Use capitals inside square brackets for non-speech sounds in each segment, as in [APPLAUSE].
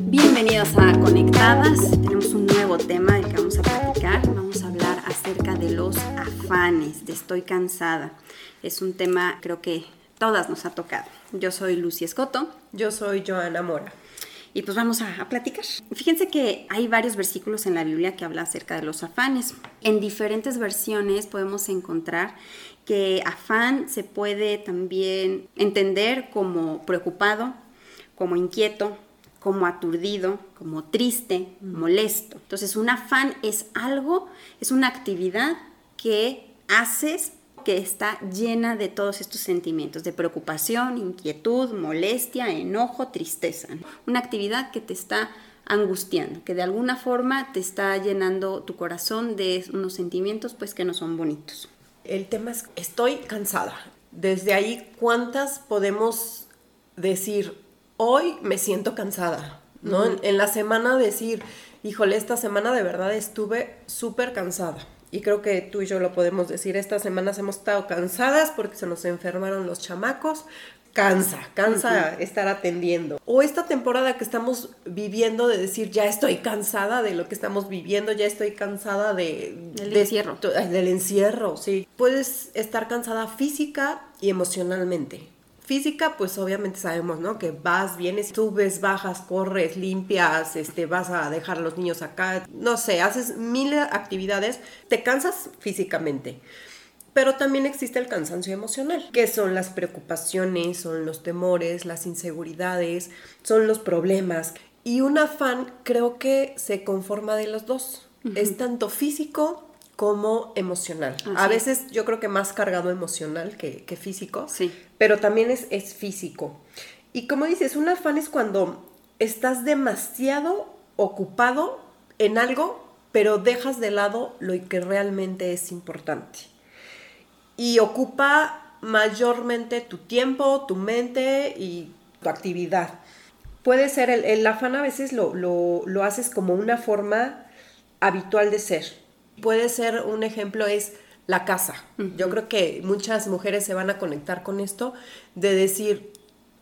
Bienvenidos a Conectadas. Tenemos un nuevo tema del que vamos a platicar. Vamos a hablar acerca de los afanes, de estoy cansada. Es un tema creo que todas nos ha tocado. Yo soy Lucy Escoto. Yo soy Joana Mora. Y pues vamos a, a, platicar. Fíjense que hay varios versículos en la Biblia que habla acerca de los afanes. En diferentes versiones podemos encontrar que afán se puede también entender como preocupado, como inquieto, como aturdido, como triste, molesto. Entonces, un afán es algo, es una actividad que haces que está llena de todos estos sentimientos, de preocupación, inquietud, molestia, enojo, tristeza. Una actividad que te está angustiando, que de alguna forma te está llenando tu corazón de unos sentimientos pues que no son bonitos. El tema es, estoy cansada. Desde ahí, ¿cuántas podemos decir, hoy me siento cansada? ¿no? en, en la semana decir, híjole, esta semana de verdad estuve súper cansada y creo que tú y yo lo podemos decir, estas semanas hemos estado cansadas porque se nos enfermaron los chamacos, cansa, cansa estar atendiendo. O esta temporada que estamos viviendo de decir, ya estoy cansada de lo que estamos viviendo, ya estoy cansada de... Del encierro. Del encierro, sí. Puedes estar cansada física y emocionalmente. Física, pues obviamente sabemos, ¿no? Que vas, vienes, subes, bajas, corres, limpias, este, vas a dejar a los niños acá, no sé, haces mil actividades, te cansas físicamente. Pero también existe el cansancio emocional, que son las preocupaciones, son los temores, las inseguridades, son los problemas. Y un afán creo que se conforma de los dos. Es tanto físico como emocional. a veces yo creo que más cargado emocional que, físico, sí. pero también es, es físico. Y como dices, un afán es cuando estás demasiado ocupado en algo, pero dejas de lado lo que realmente es importante. Y ocupa mayormente tu tiempo, tu mente y tu actividad. Puede ser, el, el afán a veces lo, lo, lo haces como una forma habitual de ser Puede ser un ejemplo es la casa. Yo creo que muchas mujeres se van a conectar con esto de decir,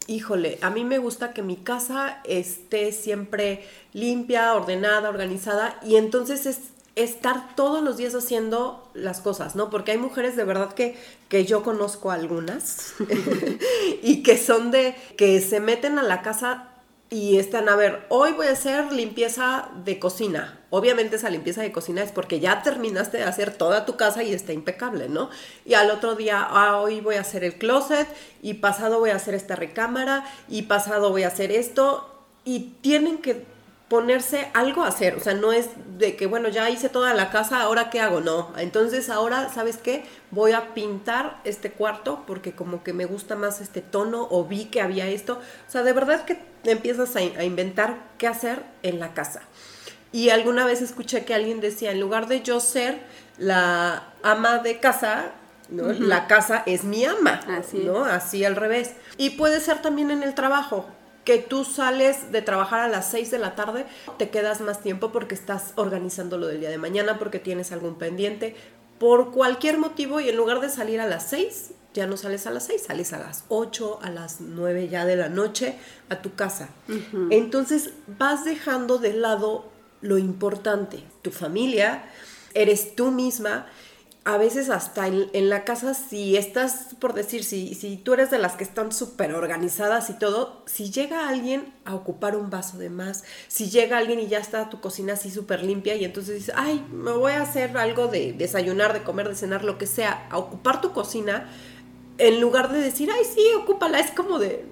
híjole, a mí me gusta que mi casa esté siempre limpia, ordenada, organizada y entonces es estar todos los días haciendo las cosas, ¿no? Porque hay mujeres de verdad que, que yo conozco algunas [LAUGHS] [LAUGHS] y que son de que se meten a la casa y están, a ver, hoy voy a hacer limpieza de cocina. Obviamente esa limpieza de cocina es porque ya terminaste de hacer toda tu casa y está impecable, ¿no? Y al otro día, ah, hoy voy a hacer el closet y pasado voy a hacer esta recámara y pasado voy a hacer esto y tienen que ponerse algo a hacer, o sea, no es de que, bueno, ya hice toda la casa, ahora qué hago, no. Entonces ahora, ¿sabes qué? Voy a pintar este cuarto porque como que me gusta más este tono o vi que había esto. O sea, de verdad que empiezas a, inventar qué hacer en la casa. Y alguna vez escuché que alguien decía, en lugar de yo ser la ama de casa, ¿no? La casa es mi ama, Así ¿no? Así al revés. Y puede ser también en el trabajo que tú sales de trabajar a las 6 de la tarde, te quedas más tiempo porque estás organizando lo del día de mañana, porque tienes algún pendiente, por cualquier motivo y en lugar de salir a las 6, ya no sales a las 6, sales a las 8, a las 9 ya de la noche a tu casa. Entonces vas dejando de lado lo importante, tu familia, eres tú misma a veces hasta en, la casa, si estás, por decir, si, si tú eres de las que están súper organizadas y todo, si llega alguien a ocupar un vaso de más, si llega alguien y ya está tu cocina así súper limpia y entonces dices, ay, me voy a hacer algo de desayunar, de comer, de cenar, lo que sea, a ocupar tu cocina, en lugar de decir, ay, sí, ocúpala, es como de,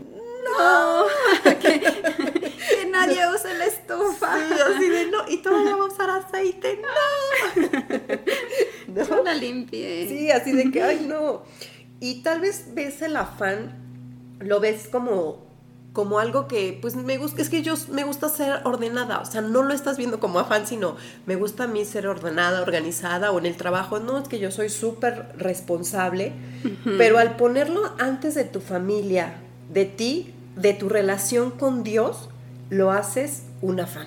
no, [LAUGHS] que, [LAUGHS] nadie use la estufa. Sí, así de no, y todavía va a usar aceite, no. [LAUGHS] no. la limpie. Sí, así de que, ay, no. Y tal vez ves el afán, lo ves como como algo que, pues me gusta, es que yo me gusta ser ordenada, o sea, no lo estás viendo como afán, sino me gusta a mí ser ordenada, organizada, o en el trabajo, no, es que yo soy súper responsable, pero al ponerlo antes de tu familia, de ti, de tu relación con Dios, lo haces un afán.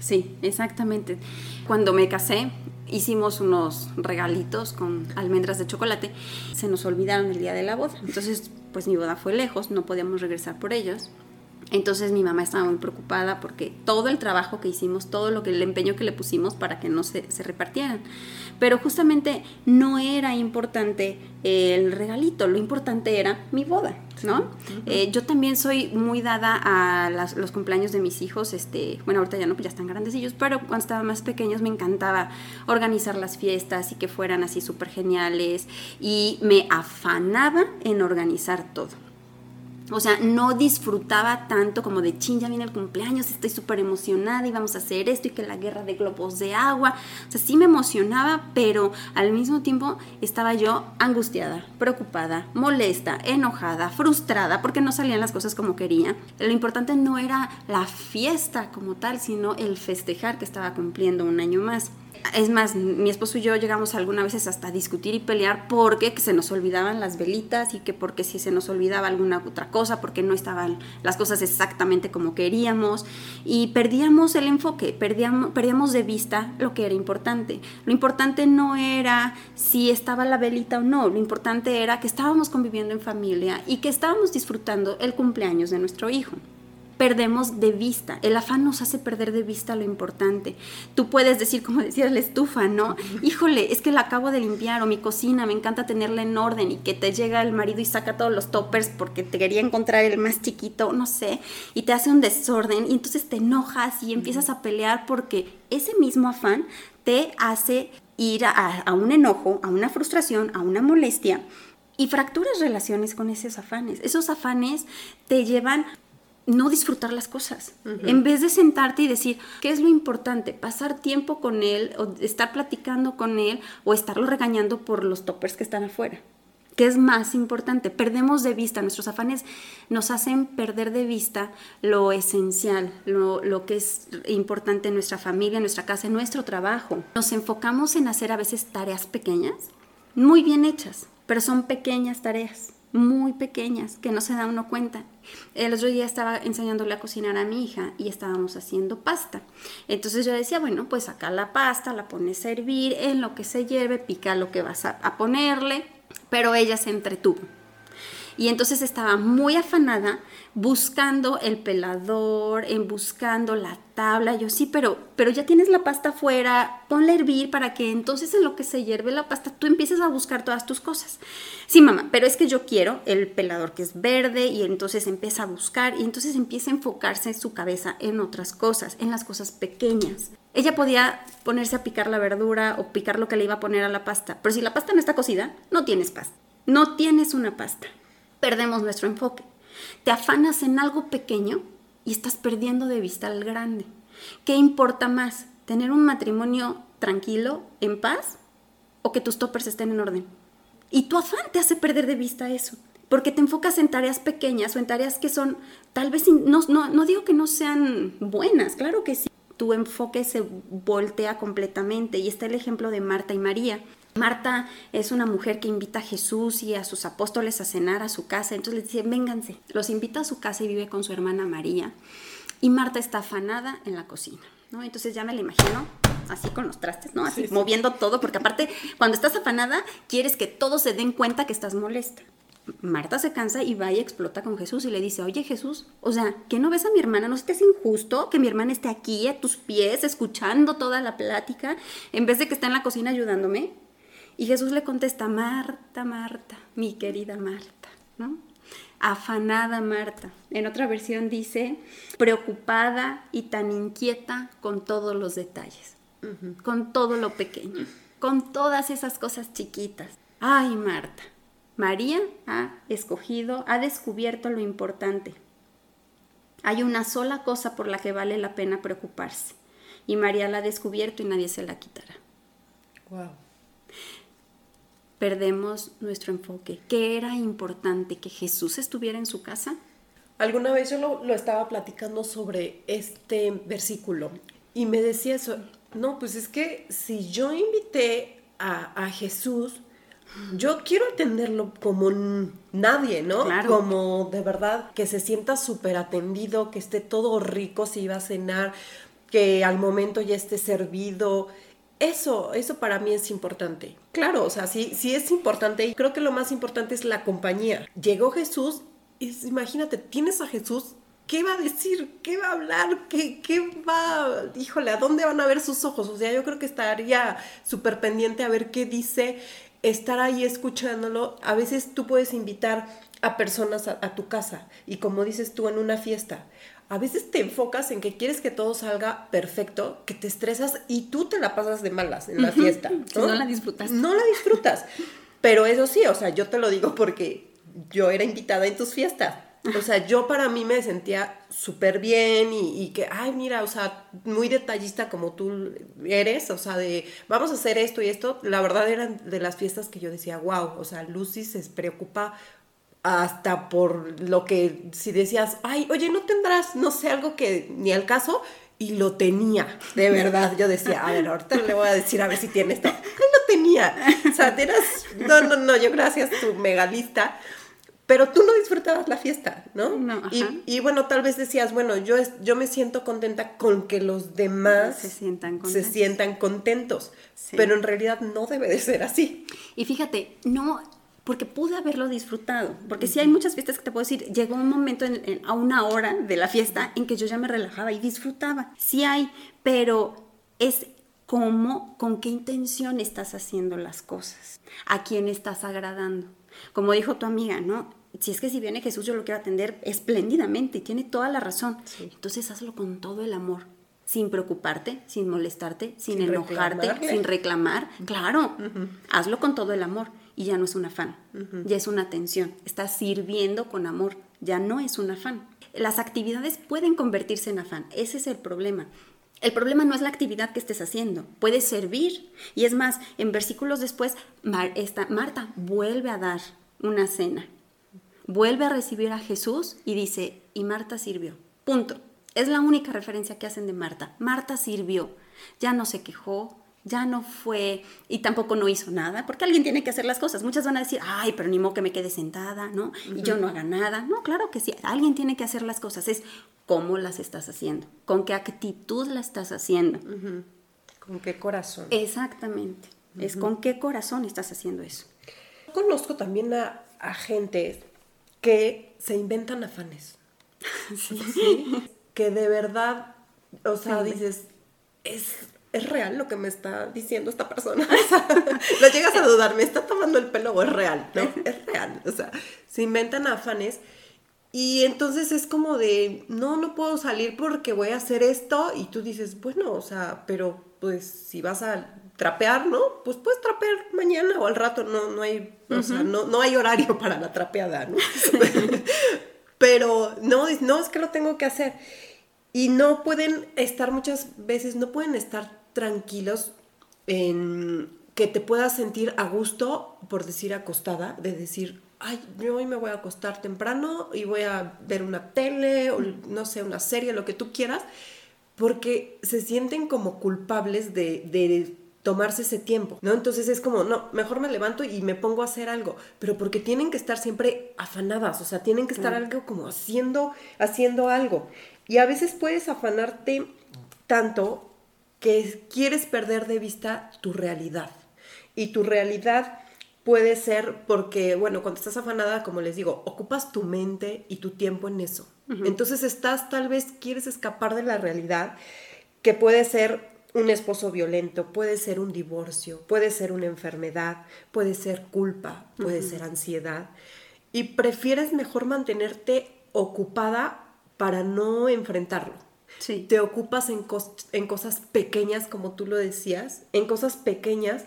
Sí, exactamente. Cuando me casé, hicimos unos regalitos con almendras de chocolate. Se nos olvidaron el día de la boda. Entonces, pues mi boda fue lejos, no podíamos regresar por ellos. Entonces mi mamá estaba muy preocupada porque todo el trabajo que hicimos, todo lo que el empeño que le pusimos para que no se, se repartieran. Pero justamente no era importante el regalito, lo importante era mi boda, ¿no? Eh, yo también soy muy dada a los cumpleaños de mis hijos, este, bueno, ahorita ya no, pues ya están grandes ellos, pero cuando estaban más pequeños me encantaba organizar las fiestas y que fueran así súper geniales y me afanaba en organizar todo. O sea, no disfrutaba tanto como de chin, ya viene el cumpleaños, estoy súper emocionada y vamos a hacer esto y que la guerra de globos de agua. O sea, sí me emocionaba, pero al mismo tiempo estaba yo angustiada, preocupada, molesta, enojada, frustrada, porque no salían las cosas como quería. Lo importante no era la fiesta como tal, sino el festejar que estaba cumpliendo un año más. Es más, mi esposo y yo llegamos algunas veces hasta discutir y pelear porque se nos olvidaban las velitas y que porque si se nos olvidaba alguna otra cosa, porque no estaban las cosas exactamente como queríamos y perdíamos el enfoque, perdíamos, perdíamos de vista lo que era importante. Lo importante no era si estaba la velita o no, lo importante era que estábamos conviviendo en familia y que estábamos disfrutando el cumpleaños de nuestro hijo perdemos de vista. El afán nos hace perder de vista lo importante. Tú puedes decir, como decías, la estufa, ¿no? Híjole, es que la acabo de limpiar o mi cocina, me encanta tenerla en orden y que te llega el marido y saca todos los toppers porque te quería encontrar el más chiquito, no sé, y te hace un desorden y entonces te enojas y empiezas a pelear porque ese mismo afán te hace ir a, a un enojo, a una frustración, a una molestia y fracturas relaciones con esos afanes. Esos afanes te llevan no disfrutar las cosas. En vez de sentarte y decir, ¿qué es lo importante? Pasar tiempo con él, o estar platicando con él, o estarlo regañando por los toppers que están afuera. ¿Qué es más importante? Perdemos de vista, nuestros afanes nos hacen perder de vista lo esencial, lo, lo que es importante en nuestra familia, en nuestra casa, en nuestro trabajo. Nos enfocamos en hacer a veces tareas pequeñas, muy bien hechas, pero son pequeñas tareas muy pequeñas que no se da uno cuenta. El otro día estaba enseñándole a cocinar a mi hija y estábamos haciendo pasta. Entonces yo decía, bueno, pues saca la pasta, la pones a hervir, en lo que se hierve, pica lo que vas a, a ponerle, pero ella se entretuvo. Y entonces estaba muy afanada buscando el pelador, en buscando la tabla. Yo sí, pero, pero ya tienes la pasta afuera, ponla a hervir para que entonces en lo que se hierve la pasta tú empieces a buscar todas tus cosas. Sí, mamá, pero es que yo quiero el pelador que es verde y entonces empieza a buscar y entonces empieza a enfocarse en su cabeza en otras cosas, en las cosas pequeñas. Ella podía ponerse a picar la verdura o picar lo que le iba a poner a la pasta, pero si la pasta no está cocida, no tienes pasta. No tienes una pasta perdemos nuestro enfoque. Te afanas en algo pequeño y estás perdiendo de vista al grande. ¿Qué importa más? ¿Tener un matrimonio tranquilo, en paz? ¿O que tus toppers estén en orden? Y tu afán te hace perder de vista eso. Porque te enfocas en tareas pequeñas o en tareas que son, tal vez, no, no, no digo que no sean buenas, claro que sí. Tu enfoque se voltea completamente. Y está el ejemplo de Marta y María. Marta es una mujer que invita a Jesús y a sus apóstoles a cenar a su casa. Entonces les dice, vénganse. Los invita a su casa y vive con su hermana María. Y Marta está afanada en la cocina. ¿no? Entonces ya me la imagino así con los trastes, ¿no? Así moviendo todo, porque aparte, cuando estás afanada, quieres que todos se den cuenta que estás molesta. Marta se cansa y va y explota con Jesús y le dice, oye Jesús, o sea, ¿qué no ves a mi hermana? ¿No se te hace injusto que mi hermana esté aquí a tus pies escuchando toda la plática en vez de que esté en la cocina ayudándome? Y Jesús le contesta, Marta, Marta, mi querida Marta, ¿no? Afanada Marta. En otra versión dice, preocupada y tan inquieta con todos los detalles, con todo lo pequeño, con todas esas cosas chiquitas. Ay, Marta. María ha escogido, ha descubierto lo importante. Hay una sola cosa por la que vale la pena preocuparse. Y María la ha descubierto y nadie se la quitará. Perdemos nuestro enfoque. ¿Qué era importante? ¿Que Jesús estuviera en su casa? Alguna vez yo lo, estaba platicando sobre este versículo y me decía eso, no, pues es que si yo invité a, Jesús, yo quiero atenderlo como nadie, ¿no? Como de verdad que se sienta súper atendido, que esté todo rico si iba a cenar, que al momento ya esté servido. Eso, eso para mí es importante. Claro, o sea, sí, sí es importante y creo que lo más importante es la compañía. Llegó Jesús y imagínate, tienes a Jesús ¿qué va a decir? ¿Qué va a hablar? ¿Qué, ¿Qué, va? Híjole, ¿a dónde van a ver sus ojos? O sea, yo creo que estaría súper pendiente a ver qué dice, estar ahí escuchándolo. A veces tú puedes invitar a personas a, tu casa y como dices tú en una fiesta, a veces te enfocas en que quieres que todo salga perfecto, que te estresas y tú te la pasas de malas en la fiesta. ¿no? no la disfrutas. No la disfrutas. Pero eso sí, o sea, yo te lo digo porque yo era invitada en tus fiestas. O sea, yo para mí me sentía súper bien y, y, que, ay, mira, o sea, muy detallista como tú eres, o sea, de vamos a hacer esto y esto. La verdad eran de las fiestas que yo decía, wow, o sea, Lucy se preocupa hasta por lo que si decías, ay, oye, ¿no tendrás, no sé, algo que ni al caso? Y lo tenía, de verdad. Yo decía, a ver, ahorita le voy a decir a ver si tiene esto. [LAUGHS] Lo tenía. O sea, eras, no, no, no, yo gracias, tu megalista. Pero tú no disfrutabas la fiesta, ¿no? no y, y, bueno, tal vez decías, bueno, yo, yo me siento contenta con que los demás se sientan contentos. Se sientan contentos. Pero en realidad no debe de ser así. Y fíjate, no, porque pude haberlo disfrutado. Porque sí hay muchas fiestas que te puedo decir, llegó un momento a una hora de la fiesta en que yo ya me relajaba y disfrutaba. Sí hay, pero es cómo, con qué intención estás haciendo las cosas, a quién estás agradando. Como dijo tu amiga, ¿no? Si es que si viene Jesús yo lo quiero atender espléndidamente y tiene toda la razón. Entonces hazlo con todo el amor sin preocuparte, sin molestarte, sin, enojarte, sin reclamar. Claro, hazlo con todo el amor y ya no es un afán, ya es una atención. Estás sirviendo con amor, ya no es un afán. Las actividades pueden convertirse en afán, ese es el problema. El problema no es la actividad que estés haciendo, puede servir. Y es más, en versículos después, Marta vuelve a dar una cena, vuelve a recibir a Jesús y dice, y Marta sirvió. Punto. Es la única referencia que hacen de Marta. Marta sirvió, ya no se quejó, ya no fue y tampoco no hizo nada, porque alguien tiene que hacer las cosas. Muchas van a decir, ay, pero ni modo que me quede sentada, ¿no? Y yo no haga nada. No, claro que sí, alguien tiene que hacer las cosas. Es cómo las estás haciendo, con qué actitud las estás haciendo. Con qué corazón. Exactamente. Es con qué corazón estás haciendo eso. Conozco también a, a gente que se inventan afanes. [LAUGHS] sí. Que de verdad, o sea, dices, es ¿es real lo que me está diciendo esta persona? [LAUGHS] lo [LAUGHS] llegas a dudar, ¿me está tomando el pelo o es real? ¿no? Es real, o sea, se inventan afanes y entonces es como de, no, no puedo salir porque voy a hacer esto y tú dices, bueno, o sea, pero pues si vas a trapear, ¿no? Pues puedes trapear mañana o al rato, no, no hay, o sea, no, no hay horario [LAUGHS] para la trapeada, ¿no? pero no, no, es que lo tengo que hacer. Y no pueden estar muchas veces, no pueden estar tranquilos en que te puedas sentir a gusto, por decir acostada, de decir, ay, yo hoy me voy a acostar temprano y voy a ver una tele o no sé, una serie, lo que tú quieras, porque se sienten como culpables de, tomarse ese tiempo, ¿no? Entonces es como, no, mejor me levanto y me pongo a hacer algo, pero porque tienen que estar siempre afanadas, o sea, tienen que estar algo como haciendo, haciendo algo. Y a veces puedes afanarte tanto que quieres perder de vista tu realidad. Y tu realidad puede ser porque, bueno, cuando estás afanada, como les digo, ocupas tu mente y tu tiempo en eso. Entonces estás, tal vez quieres escapar de la realidad, que puede ser un esposo violento, puede ser un divorcio, puede ser una enfermedad, puede ser culpa, puede ser ansiedad. Y prefieres mejor mantenerte ocupada para no enfrentarlo. Te ocupas en, en cosas pequeñas, como tú lo decías, en cosas pequeñas,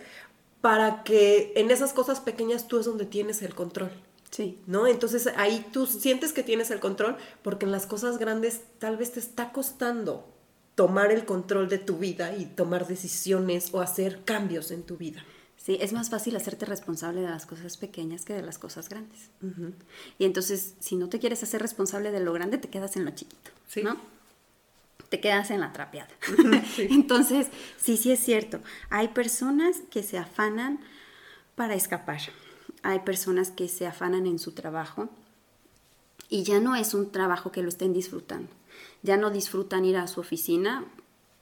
para que en esas cosas pequeñas tú es donde tienes el control. Sí. ¿No? Entonces ahí tú sientes que tienes el control porque en las cosas grandes tal vez te está costando tomar el control de tu vida y tomar decisiones o hacer cambios en tu vida. Sí, es más fácil hacerte responsable de las cosas pequeñas que de las cosas grandes. Y entonces, si no te quieres hacer responsable de lo grande, te quedas en lo chiquito, sí. ¿no? Te quedas en la trapeada. [LAUGHS] entonces, sí, sí es cierto. Hay personas que se afanan para escapar. Hay personas que se afanan en su trabajo y ya no es un trabajo que lo estén disfrutando. Ya no disfrutan ir a su oficina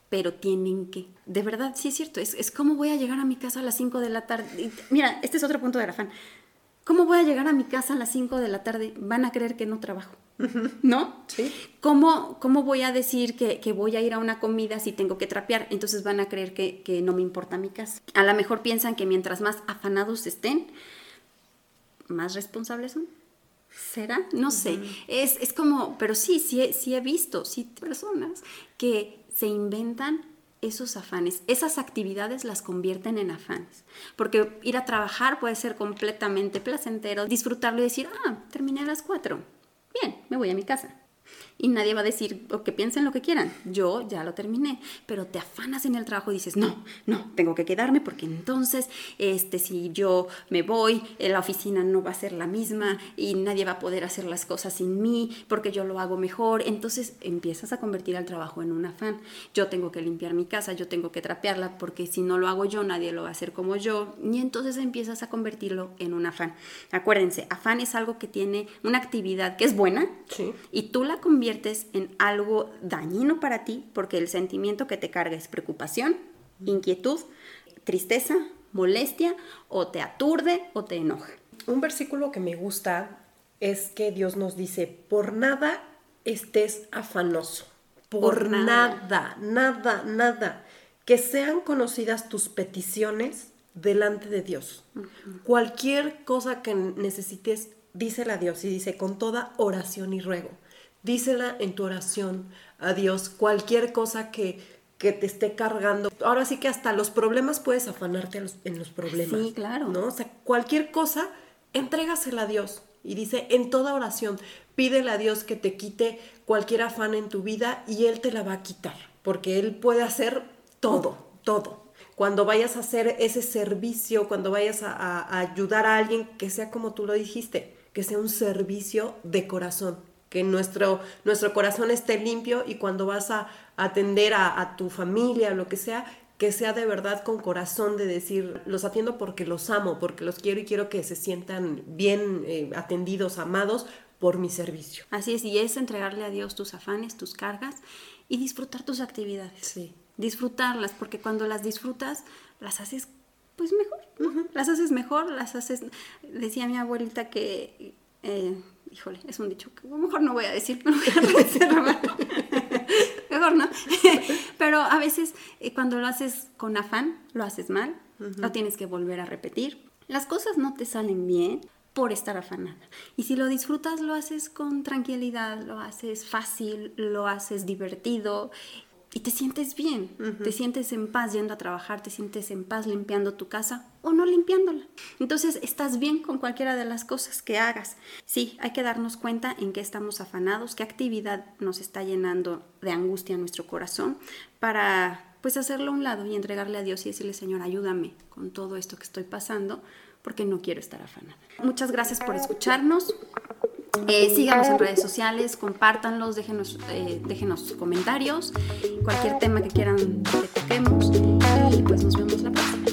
pero tienen que. De verdad, sí es cierto, es, es cómo voy a llegar a mi casa a las 5 de la tarde. mira, este es otro punto del afán. ¿Cómo voy a llegar a mi casa a las 5 de la tarde? Van a creer que no trabajo, [LAUGHS] ¿no? Sí. ¿Cómo, ¿Cómo voy a decir que, que, voy a ir a una comida si tengo que trapear? Entonces van a creer que, que no me importa mi casa. A lo mejor piensan que mientras más afanados estén, más responsables son. ¿Será? No sé. es, es, como, pero sí, sí, sí he visto, sí, personas que se inventan esos afanes, esas actividades las convierten en afanes. Porque ir a trabajar puede ser completamente placentero, disfrutarlo y decir, ah, terminé a las cuatro. Bien, me voy a mi casa y nadie va a decir o que piensen lo que quieran. Yo ya lo terminé, pero te afanas en el trabajo y dices, no, no, tengo que quedarme porque entonces, este, si yo me voy, eh, la oficina no va a ser la misma y nadie va a poder hacer las cosas sin mí porque yo lo hago mejor. Entonces empiezas a convertir el trabajo en un afán. Yo tengo que limpiar mi casa, yo tengo que trapearla porque si no lo hago yo, nadie lo va a hacer como yo. Y entonces empiezas a convertirlo en un afán. Acuérdense, afán es algo que tiene una actividad que es buena y tú la conviertes en algo dañino para ti porque el sentimiento que te carga es preocupación, inquietud, tristeza, molestia o te aturde o te enoja. Un versículo que me gusta es que Dios nos dice, por nada estés afanoso, por, nada. nada, nada, que sean conocidas tus peticiones delante de Dios. Cualquier cosa que necesites, dísela a Dios y dice con toda oración y ruego. Dísela en tu oración a Dios, cualquier cosa que, que te esté cargando. Ahora sí que hasta los problemas puedes afanarte en los problemas. Sí, claro. ¿no? O sea, cualquier cosa, entrégasela a Dios. Y dice, en toda oración, pídele a Dios que te quite cualquier afán en tu vida y Él te la va a quitar, porque Él puede hacer todo, todo. Cuando vayas a hacer ese servicio, cuando vayas a, a ayudar a alguien, que sea como tú lo dijiste, que sea un servicio de corazón, que nuestro, nuestro corazón esté limpio y cuando vas a atender a, tu familia, lo que sea, que sea de verdad con corazón de decir, los atiendo porque los amo, porque los quiero y quiero que se sientan bien eh, atendidos, amados por mi servicio. Así es, y es entregarle a Dios tus afanes, tus cargas y disfrutar tus actividades. Sí. Disfrutarlas, porque cuando las disfrutas, las haces pues mejor. Las haces mejor, las haces... Decía mi abuelita que... Eh, híjole, es un dicho que mejor no voy a decir, [LAUGHS] pero voy a [LAUGHS] mejor no. [LAUGHS] pero a veces eh, cuando lo haces con afán, lo haces mal, lo tienes que volver a repetir. Las cosas no te salen bien por estar afanada. Y si lo disfrutas, lo haces con tranquilidad, lo haces fácil, lo haces divertido y te sientes bien, te sientes en paz yendo a trabajar, te sientes en paz limpiando tu casa o no limpiándola. Entonces estás bien con cualquiera de las cosas que hagas. Sí, hay que darnos cuenta en qué estamos afanados, qué actividad nos está llenando de angustia en nuestro corazón para pues hacerlo a un lado y entregarle a Dios y decirle, Señor, ayúdame con todo esto que estoy pasando porque no quiero estar afanada. Muchas gracias por escucharnos. Eh, síganos en redes sociales, compártanlos, déjenos, eh, déjenos sus comentarios, cualquier tema que quieran que toquemos y pues nos vemos la próxima.